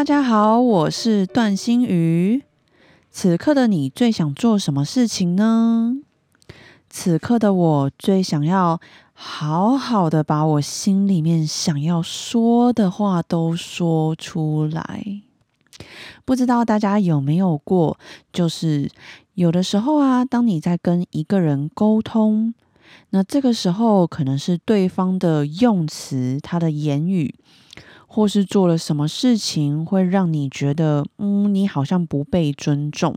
大家好，我是段心瑜。此刻的你最想做什么事情呢？此刻的我最想要好好的把我心里面想要说的话都说出来。不知道大家有没有过，就是有的时候啊，当你在跟一个人沟通，那这个时候可能是对方的用词，他的言语。或是做了什么事情会让你觉得，嗯，你好像不被尊重，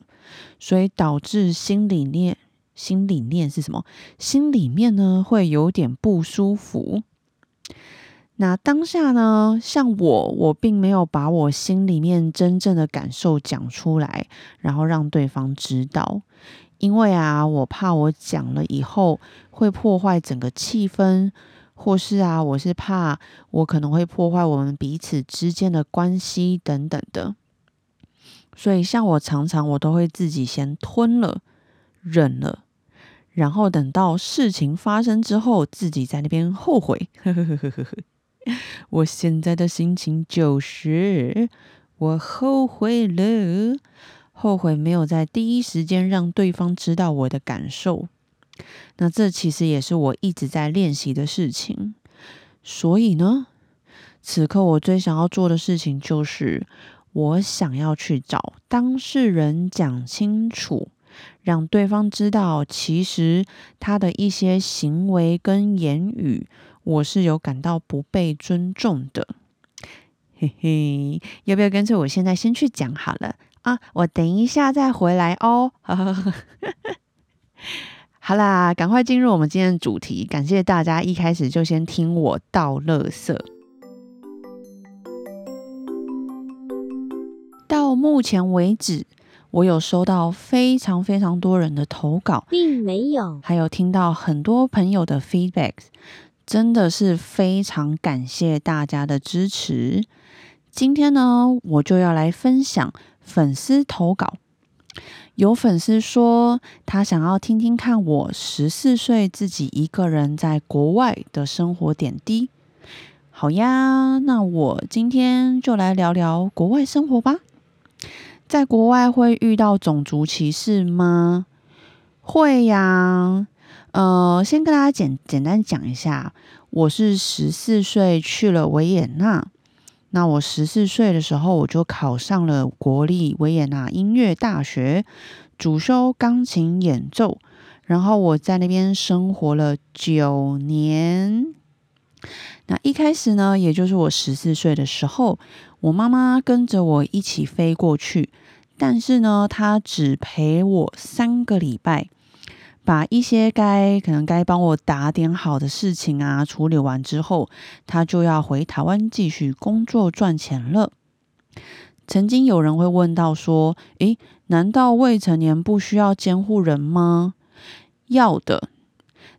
所以导致心里面，心里面是什么？心里面呢会有点不舒服。那当下呢，像我，我并没有把我心里面真正的感受讲出来，然后让对方知道，因为啊，我怕我讲了以后会破坏整个气氛。或是啊，我是怕我可能会破坏我们彼此之间的关系等等的，所以像我常常我都会自己先吞了、忍了，然后等到事情发生之后，自己在那边后悔。我现在的心情就是我后悔了，后悔没有在第一时间让对方知道我的感受。那这其实也是我一直在练习的事情，所以呢，此刻我最想要做的事情就是，我想要去找当事人讲清楚，让对方知道，其实他的一些行为跟言语，我是有感到不被尊重的。嘿嘿，要不要跟着我现在先去讲好了啊？我等一下再回来哦。好啦，赶快进入我们今天的主题。感谢大家一开始就先听我倒垃圾。到目前为止，我有收到非常非常多人的投稿，并没有，还有听到很多朋友的 feedback，真的是非常感谢大家的支持。今天呢，我就要来分享粉丝投稿。有粉丝说，他想要听听看我十四岁自己一个人在国外的生活点滴。好呀，那我今天就来聊聊国外生活吧。在国外会遇到种族歧视吗？会呀。呃，先跟大家简简单讲一下，我是十四岁去了维也纳。那我十四岁的时候，我就考上了国立维也纳音乐大学，主修钢琴演奏。然后我在那边生活了九年。那一开始呢，也就是我十四岁的时候，我妈妈跟着我一起飞过去，但是呢，她只陪我三个礼拜。把一些该可能该帮我打点好的事情啊处理完之后，他就要回台湾继续工作赚钱了。曾经有人会问到说：“诶，难道未成年不需要监护人吗？”要的，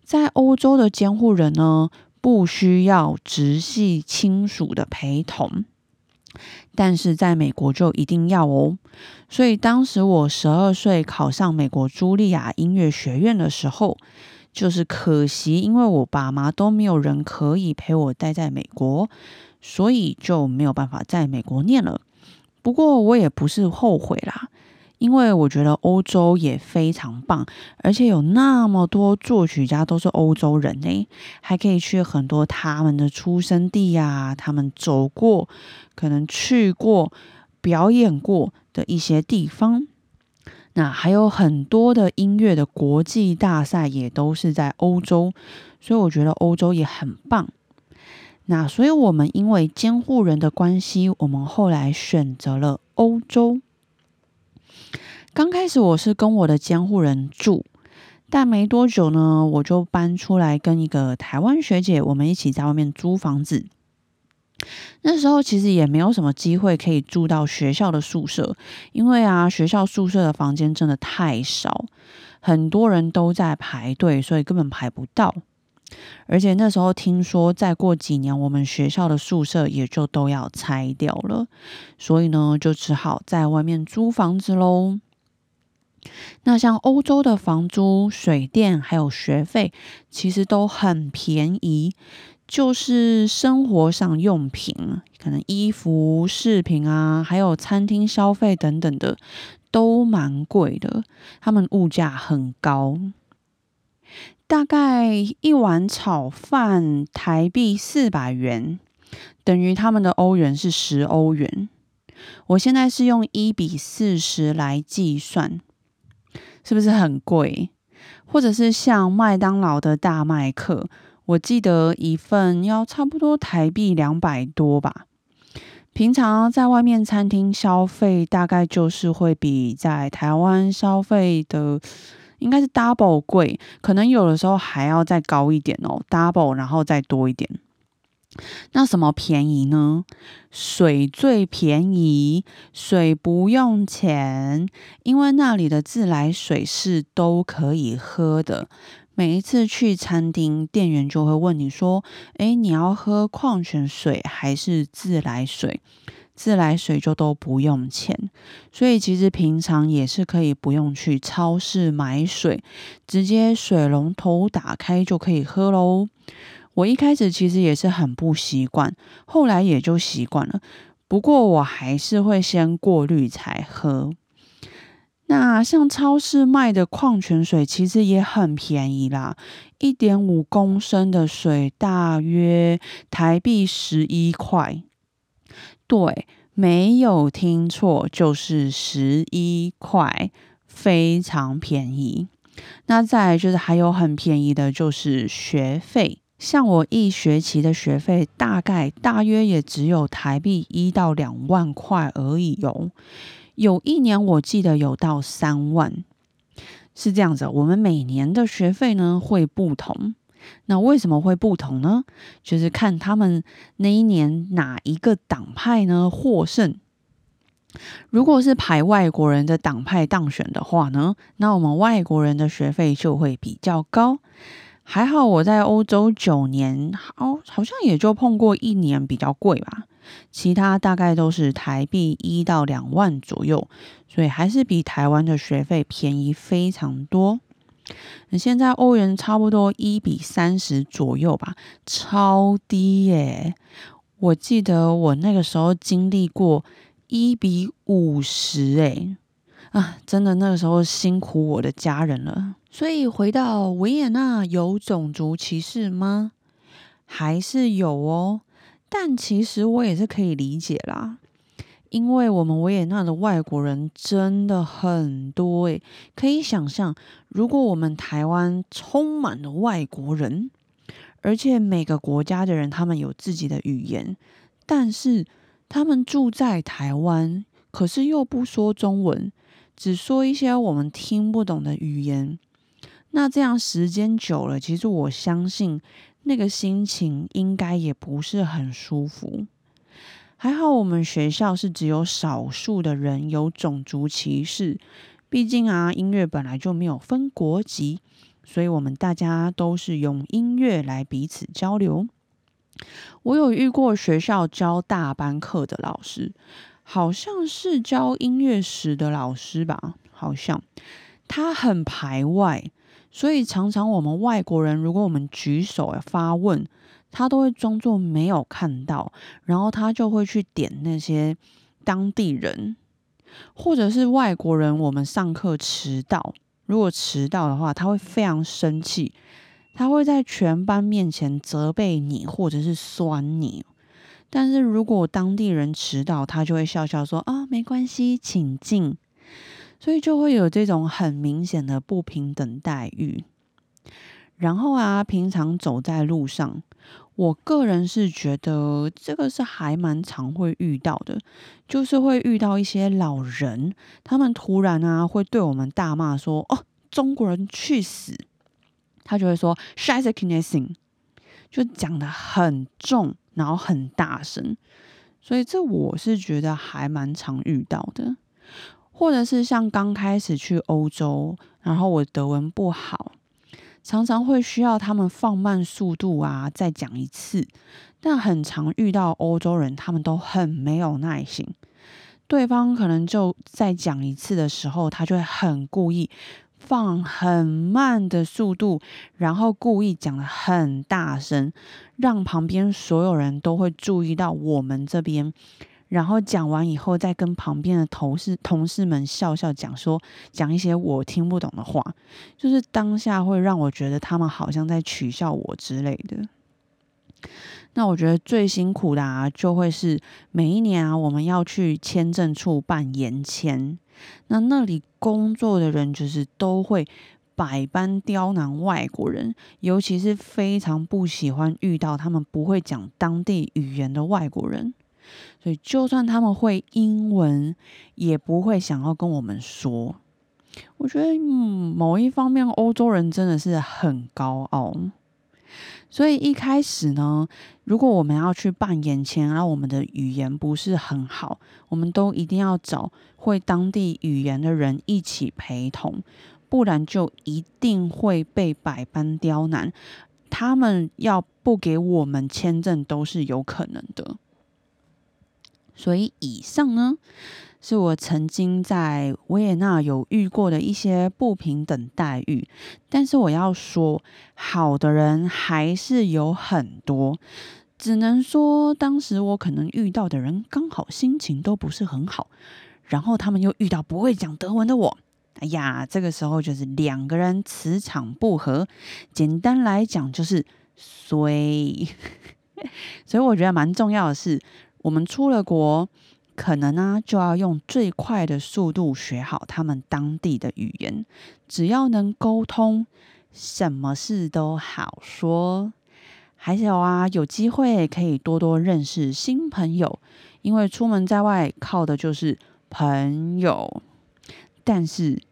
在欧洲的监护人呢，不需要直系亲属的陪同。但是在美国就一定要哦，所以当时我十二岁考上美国茱莉亚音乐学院的时候，就是可惜，因为我爸妈都没有人可以陪我待在美国，所以就没有办法在美国念了。不过我也不是后悔啦。因为我觉得欧洲也非常棒，而且有那么多作曲家都是欧洲人呢，还可以去很多他们的出生地呀，他们走过、可能去过、表演过的一些地方。那还有很多的音乐的国际大赛也都是在欧洲，所以我觉得欧洲也很棒。那所以我们因为监护人的关系，我们后来选择了欧洲。刚开始我是跟我的监护人住，但没多久呢，我就搬出来跟一个台湾学姐，我们一起在外面租房子。那时候其实也没有什么机会可以住到学校的宿舍，因为啊，学校宿舍的房间真的太少，很多人都在排队，所以根本排不到。而且那时候听说，再过几年我们学校的宿舍也就都要拆掉了，所以呢，就只好在外面租房子喽。那像欧洲的房租、水电还有学费，其实都很便宜。就是生活上用品，可能衣服、饰品啊，还有餐厅消费等等的，都蛮贵的。他们物价很高，大概一碗炒饭台币四百元，等于他们的欧元是十欧元。我现在是用一比四十来计算，是不是很贵？或者是像麦当劳的大麦克？我记得一份要差不多台币两百多吧。平常在外面餐厅消费，大概就是会比在台湾消费的应该是 double 贵，可能有的时候还要再高一点哦，double 然后再多一点。那什么便宜呢？水最便宜，水不用钱，因为那里的自来水是都可以喝的。每一次去餐厅，店员就会问你说：“诶，你要喝矿泉水还是自来水？自来水就都不用钱，所以其实平常也是可以不用去超市买水，直接水龙头打开就可以喝喽。”我一开始其实也是很不习惯，后来也就习惯了。不过我还是会先过滤才喝。那像超市卖的矿泉水其实也很便宜啦，一点五公升的水大约台币十一块。对，没有听错，就是十一块，非常便宜。那再来就是还有很便宜的，就是学费，像我一学期的学费大概大约也只有台币一到两万块而已哦。有一年我记得有到三万，是这样子。我们每年的学费呢会不同，那为什么会不同呢？就是看他们那一年哪一个党派呢获胜。如果是排外国人的党派当选的话呢，那我们外国人的学费就会比较高。还好我在欧洲九年，好好像也就碰过一年比较贵吧。其他大概都是台币一到两万左右，所以还是比台湾的学费便宜非常多。现在欧元差不多一比三十左右吧，超低耶！我记得我那个时候经历过一比五十，哎啊，真的那个时候辛苦我的家人了。所以回到维也纳有种族歧视吗？还是有哦。但其实我也是可以理解啦，因为我们维也纳的外国人真的很多诶，可以想象，如果我们台湾充满了外国人，而且每个国家的人他们有自己的语言，但是他们住在台湾，可是又不说中文，只说一些我们听不懂的语言，那这样时间久了，其实我相信。那个心情应该也不是很舒服。还好我们学校是只有少数的人有种族歧视，毕竟啊，音乐本来就没有分国籍，所以我们大家都是用音乐来彼此交流。我有遇过学校教大班课的老师，好像是教音乐史的老师吧，好像他很排外。所以常常我们外国人，如果我们举手发问，他都会装作没有看到，然后他就会去点那些当地人，或者是外国人。我们上课迟到，如果迟到的话，他会非常生气，他会在全班面前责备你，或者是酸你。但是如果当地人迟到，他就会笑笑说：“啊，没关系，请进。”所以就会有这种很明显的不平等待遇。然后啊，平常走在路上，我个人是觉得这个是还蛮常会遇到的，就是会遇到一些老人，他们突然啊会对我们大骂说：“哦，中国人去死！”他就会说 “Scheiße, k n e s s i n g 就讲的很重，然后很大声。所以这我是觉得还蛮常遇到的，或者是像刚开始去欧洲，然后我德文不好，常常会需要他们放慢速度啊，再讲一次。但很常遇到欧洲人，他们都很没有耐心，对方可能就再讲一次的时候，他就会很故意。放很慢的速度，然后故意讲的很大声，让旁边所有人都会注意到我们这边。然后讲完以后，再跟旁边的同事同事们笑笑讲说，讲一些我听不懂的话，就是当下会让我觉得他们好像在取笑我之类的。那我觉得最辛苦的啊，就会是每一年啊，我们要去签证处办延签。那那里工作的人就是都会百般刁难外国人，尤其是非常不喜欢遇到他们不会讲当地语言的外国人。所以就算他们会英文，也不会想要跟我们说。我觉得，嗯，某一方面，欧洲人真的是很高傲。所以一开始呢，如果我们要去办眼签，然后我们的语言不是很好，我们都一定要找会当地语言的人一起陪同，不然就一定会被百般刁难。他们要不给我们签证都是有可能的。所以以上呢。是我曾经在维也纳有遇过的一些不平等待遇，但是我要说，好的人还是有很多。只能说，当时我可能遇到的人刚好心情都不是很好，然后他们又遇到不会讲德文的我，哎呀，这个时候就是两个人磁场不合。简单来讲，就是衰。所以我觉得蛮重要的是，我们出了国。可能呢，就要用最快的速度学好他们当地的语言。只要能沟通，什么事都好说。还有啊，有机会可以多多认识新朋友，因为出门在外靠的就是朋友。但是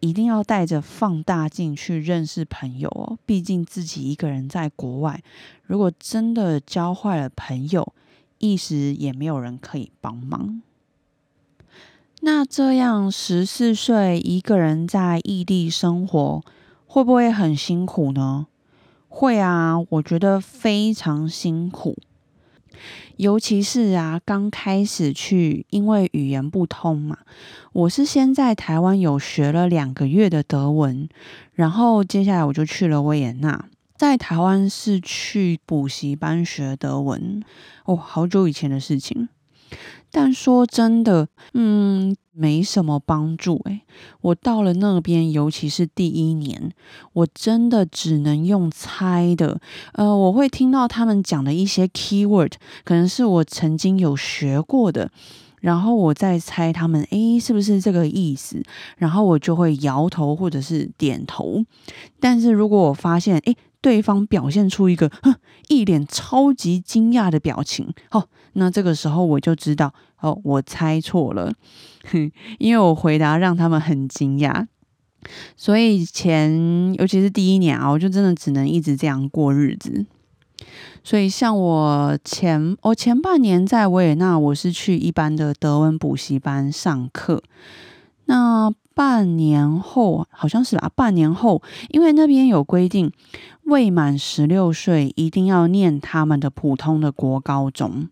一定要带着放大镜去认识朋友哦，毕竟自己一个人在国外，如果真的交坏了朋友。一时也没有人可以帮忙。那这样十四岁一个人在异地生活，会不会很辛苦呢？会啊，我觉得非常辛苦。尤其是啊，刚开始去，因为语言不通嘛。我是先在台湾有学了两个月的德文，然后接下来我就去了维也纳。在台湾是去补习班学德文哦，好久以前的事情。但说真的，嗯，没什么帮助诶，我到了那边，尤其是第一年，我真的只能用猜的。呃，我会听到他们讲的一些 keyword，可能是我曾经有学过的，然后我再猜他们，诶，是不是这个意思？然后我就会摇头或者是点头。但是如果我发现，诶，对方表现出一个哼一脸超级惊讶的表情，哦，那这个时候我就知道哦，我猜错了，因为我回答让他们很惊讶，所以前尤其是第一年啊，我就真的只能一直这样过日子。所以像我前我前半年在维也纳，我是去一般的德文补习班上课，那。半年后好像是吧，半年后，因为那边有规定，未满十六岁一定要念他们的普通的国高中，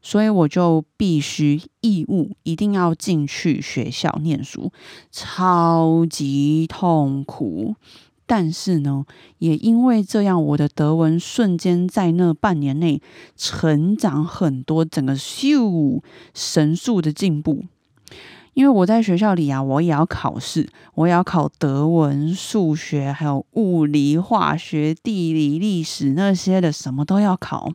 所以我就必须义务一定要进去学校念书，超级痛苦。但是呢，也因为这样，我的德文瞬间在那半年内成长很多，整个咻神速的进步。因为我在学校里啊，我也要考试，我也要考德文、数学，还有物理、化学、地理、历史那些的，什么都要考。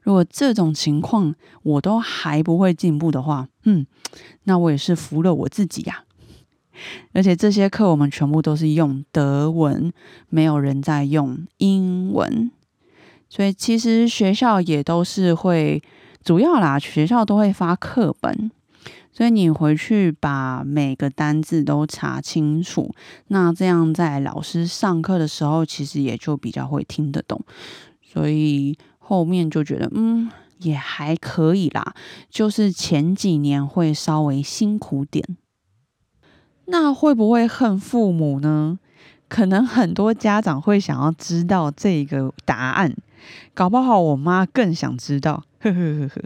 如果这种情况我都还不会进步的话，嗯，那我也是服了我自己呀。而且这些课我们全部都是用德文，没有人在用英文，所以其实学校也都是会主要啦，学校都会发课本。所以你回去把每个单字都查清楚，那这样在老师上课的时候，其实也就比较会听得懂。所以后面就觉得嗯也还可以啦，就是前几年会稍微辛苦点。那会不会恨父母呢？可能很多家长会想要知道这个答案，搞不好我妈更想知道。呵呵呵呵，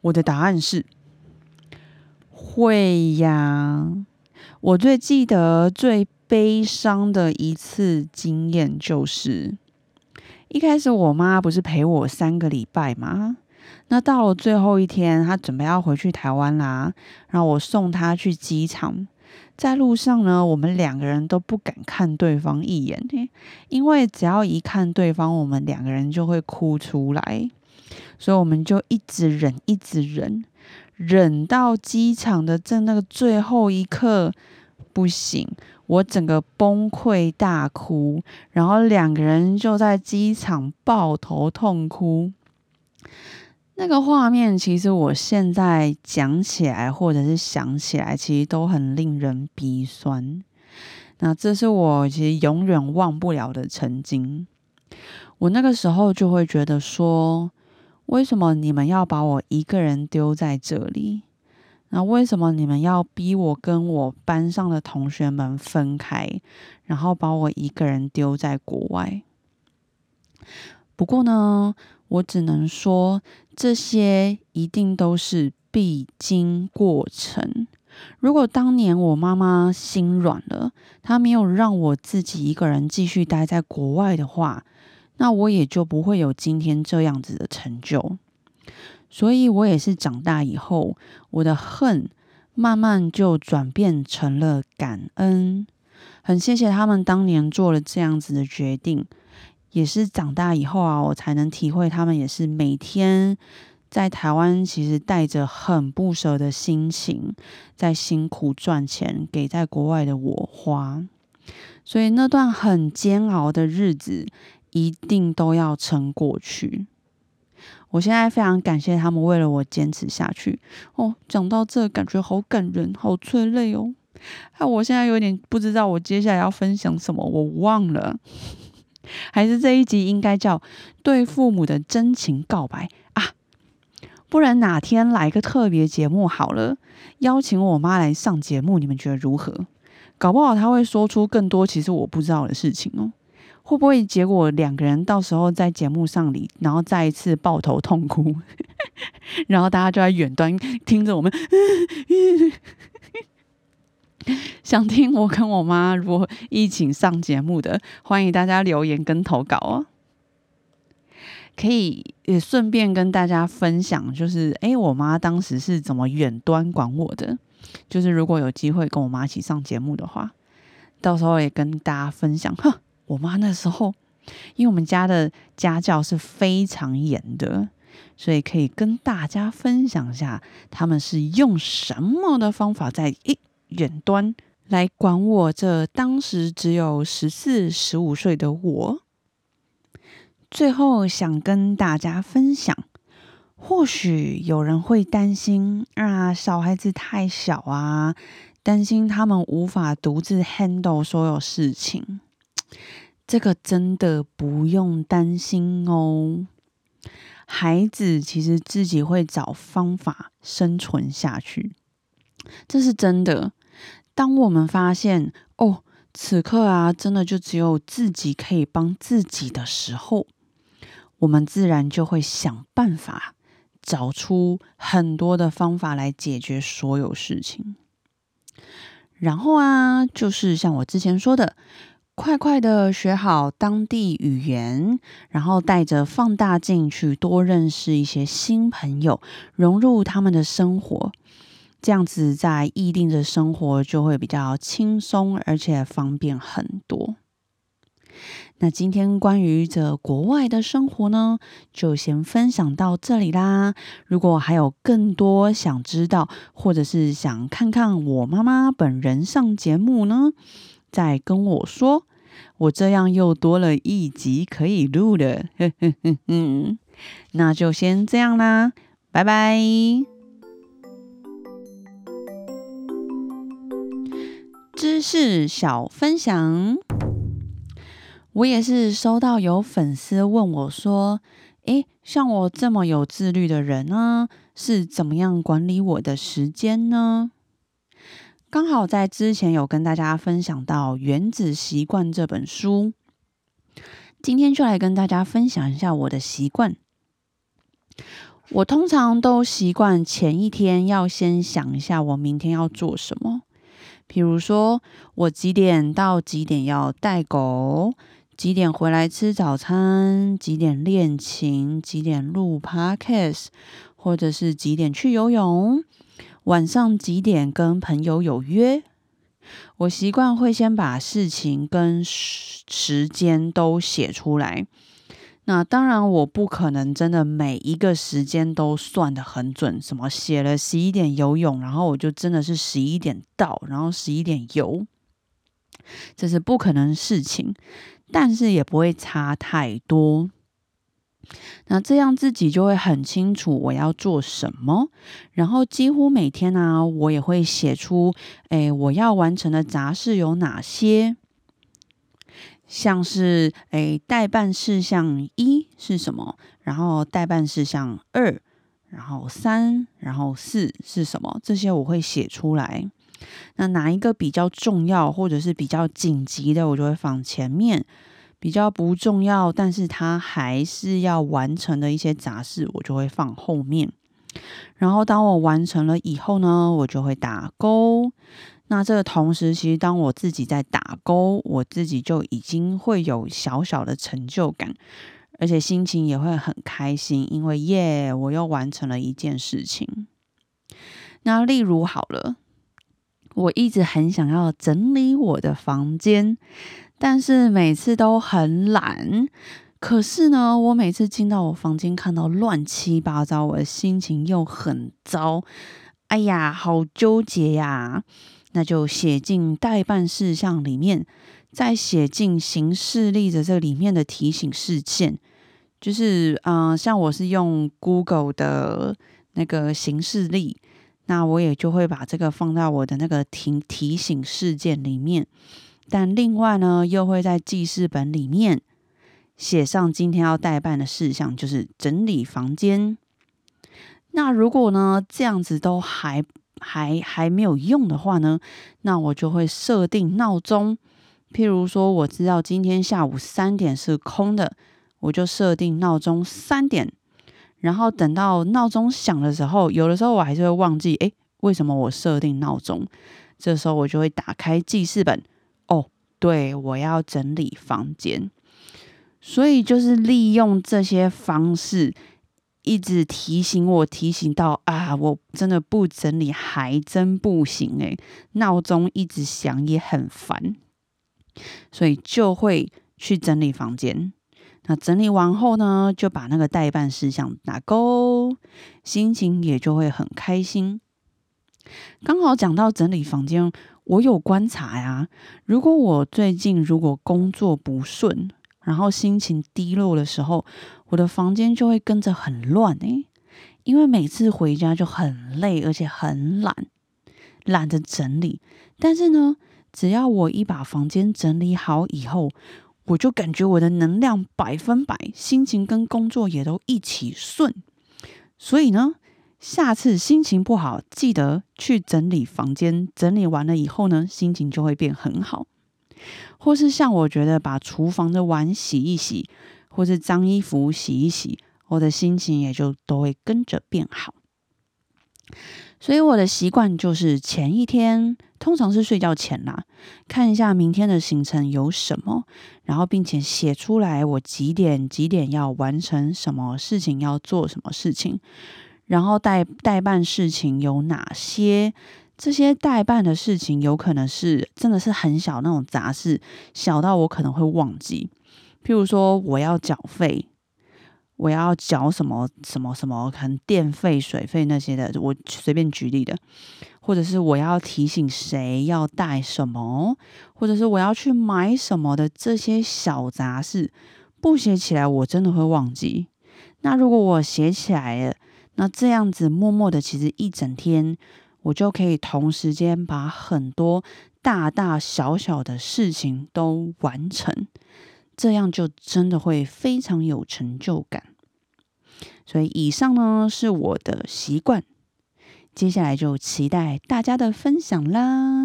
我的答案是会呀。我最记得最悲伤的一次经验就是，一开始我妈不是陪我三个礼拜吗？那到了最后一天，她准备要回去台湾啦，然后我送她去机场。在路上呢，我们两个人都不敢看对方一眼，因为只要一看对方，我们两个人就会哭出来，所以我们就一直忍，一直忍，忍到机场的正那个最后一刻。不行，我整个崩溃大哭，然后两个人就在机场抱头痛哭。那个画面，其实我现在讲起来，或者是想起来，其实都很令人鼻酸。那这是我其实永远忘不了的曾经。我那个时候就会觉得说，为什么你们要把我一个人丢在这里？那为什么你们要逼我跟我班上的同学们分开，然后把我一个人丢在国外？不过呢，我只能说，这些一定都是必经过程。如果当年我妈妈心软了，她没有让我自己一个人继续待在国外的话，那我也就不会有今天这样子的成就。所以我也是长大以后，我的恨慢慢就转变成了感恩，很谢谢他们当年做了这样子的决定。也是长大以后啊，我才能体会他们也是每天在台湾，其实带着很不舍的心情，在辛苦赚钱给在国外的我花。所以那段很煎熬的日子，一定都要撑过去。我现在非常感谢他们为了我坚持下去哦。讲到这，感觉好感人，好催泪哦。那我现在有点不知道我接下来要分享什么，我忘了。还是这一集应该叫对父母的真情告白啊？不然哪天来个特别节目好了，邀请我妈来上节目，你们觉得如何？搞不好她会说出更多其实我不知道的事情哦。会不会结果两个人到时候在节目上里，然后再一次抱头痛哭，然后大家就在远端听着我们，想听我跟我妈如果一起上节目的，欢迎大家留言跟投稿哦。可以也顺便跟大家分享，就是哎，我妈当时是怎么远端管我的？就是如果有机会跟我妈一起上节目的话，到时候也跟大家分享。哼。我妈那时候，因为我们家的家教是非常严的，所以可以跟大家分享下，他们是用什么的方法在一远端来管我这当时只有十四、十五岁的我。最后想跟大家分享，或许有人会担心啊，小孩子太小啊，担心他们无法独自 handle 所有事情。这个真的不用担心哦，孩子其实自己会找方法生存下去，这是真的。当我们发现哦，此刻啊，真的就只有自己可以帮自己的时候，我们自然就会想办法找出很多的方法来解决所有事情。然后啊，就是像我之前说的。快快的学好当地语言，然后带着放大镜去多认识一些新朋友，融入他们的生活，这样子在异地的生活就会比较轻松，而且方便很多。那今天关于这国外的生活呢，就先分享到这里啦。如果还有更多想知道，或者是想看看我妈妈本人上节目呢？再跟我说，我这样又多了一集可以录了，那就先这样啦，拜拜。知识小分享，我也是收到有粉丝问我说：“诶，像我这么有自律的人呢，是怎么样管理我的时间呢？刚好在之前有跟大家分享到《原子习惯》这本书，今天就来跟大家分享一下我的习惯。我通常都习惯前一天要先想一下我明天要做什么，比如说我几点到几点要带狗，几点回来吃早餐，几点练琴，几点录 podcast，或者是几点去游泳。晚上几点跟朋友有约？我习惯会先把事情跟时间都写出来。那当然，我不可能真的每一个时间都算得很准。什么写了十一点游泳，然后我就真的是十一点到，然后十一点游，这是不可能事情。但是也不会差太多。那这样自己就会很清楚我要做什么，然后几乎每天呢，我也会写出，哎，我要完成的杂事有哪些，像是，哎，代办事项一是什么，然后代办事项二，然后三，然后四是什么，这些我会写出来。那哪一个比较重要，或者是比较紧急的，我就会放前面。比较不重要，但是它还是要完成的一些杂事，我就会放后面。然后当我完成了以后呢，我就会打勾。那这个同时，其实当我自己在打勾，我自己就已经会有小小的成就感，而且心情也会很开心，因为耶，我又完成了一件事情。那例如好了，我一直很想要整理我的房间。但是每次都很懒，可是呢，我每次进到我房间看到乱七八糟，我的心情又很糟。哎呀，好纠结呀！那就写进代办事项里面，再写进行事历的这里面的提醒事件。就是，嗯，像我是用 Google 的那个行事历，那我也就会把这个放到我的那个提提醒事件里面。但另外呢，又会在记事本里面写上今天要代办的事项，就是整理房间。那如果呢这样子都还还还没有用的话呢，那我就会设定闹钟。譬如说，我知道今天下午三点是空的，我就设定闹钟三点。然后等到闹钟响的时候，有的时候我还是会忘记，诶，为什么我设定闹钟？这时候我就会打开记事本。对，我要整理房间，所以就是利用这些方式，一直提醒我，提醒到啊，我真的不整理还真不行诶，闹钟一直响也很烦，所以就会去整理房间。那整理完后呢，就把那个代办事项打勾，心情也就会很开心。刚好讲到整理房间。我有观察呀，如果我最近如果工作不顺，然后心情低落的时候，我的房间就会跟着很乱诶，因为每次回家就很累，而且很懒，懒得整理。但是呢，只要我一把房间整理好以后，我就感觉我的能量百分百，心情跟工作也都一起顺。所以呢。下次心情不好，记得去整理房间。整理完了以后呢，心情就会变很好。或是像我觉得把厨房的碗洗一洗，或是脏衣服洗一洗，我的心情也就都会跟着变好。所以我的习惯就是前一天，通常是睡觉前啦，看一下明天的行程有什么，然后并且写出来我几点几点要完成什么事情，要做什么事情。然后代代办事情有哪些？这些代办的事情有可能是真的是很小那种杂事，小到我可能会忘记。譬如说，我要缴费，我要缴什么什么什么，可能电费、水费那些的，我随便举例的。或者是我要提醒谁要带什么，或者是我要去买什么的这些小杂事，不写起来我真的会忘记。那如果我写起来了，那这样子默默的，其实一整天我就可以同时间把很多大大小小的事情都完成，这样就真的会非常有成就感。所以以上呢是我的习惯，接下来就期待大家的分享啦。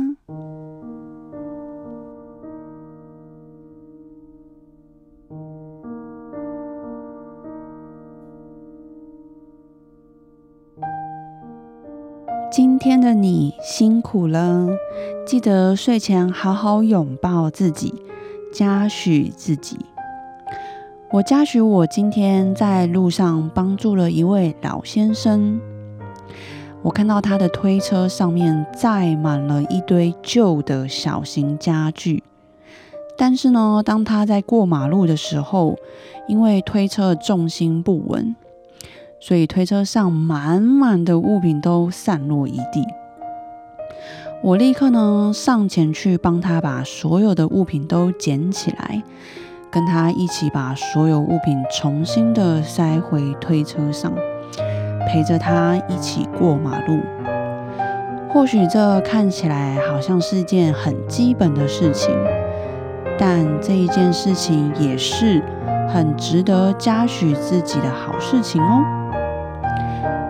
今天的你辛苦了，记得睡前好好拥抱自己，嘉许自己。我嘉许我今天在路上帮助了一位老先生，我看到他的推车上面载满了一堆旧的小型家具，但是呢，当他在过马路的时候，因为推车重心不稳。所以推车上满满的物品都散落一地，我立刻呢上前去帮他把所有的物品都捡起来，跟他一起把所有物品重新的塞回推车上，陪着他一起过马路。或许这看起来好像是件很基本的事情，但这一件事情也是很值得嘉许自己的好事情哦。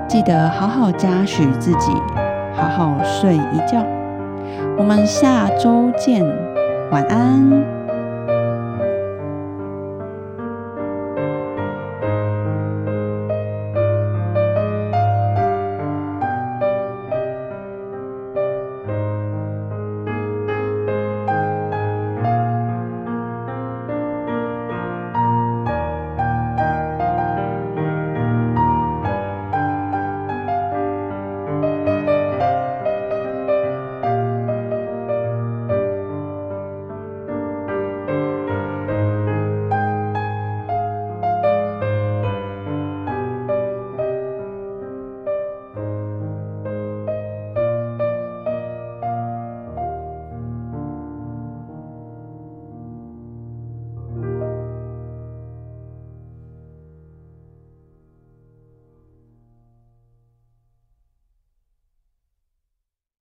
记得好好嘉许自己，好好睡一觉。我们下周见，晚安。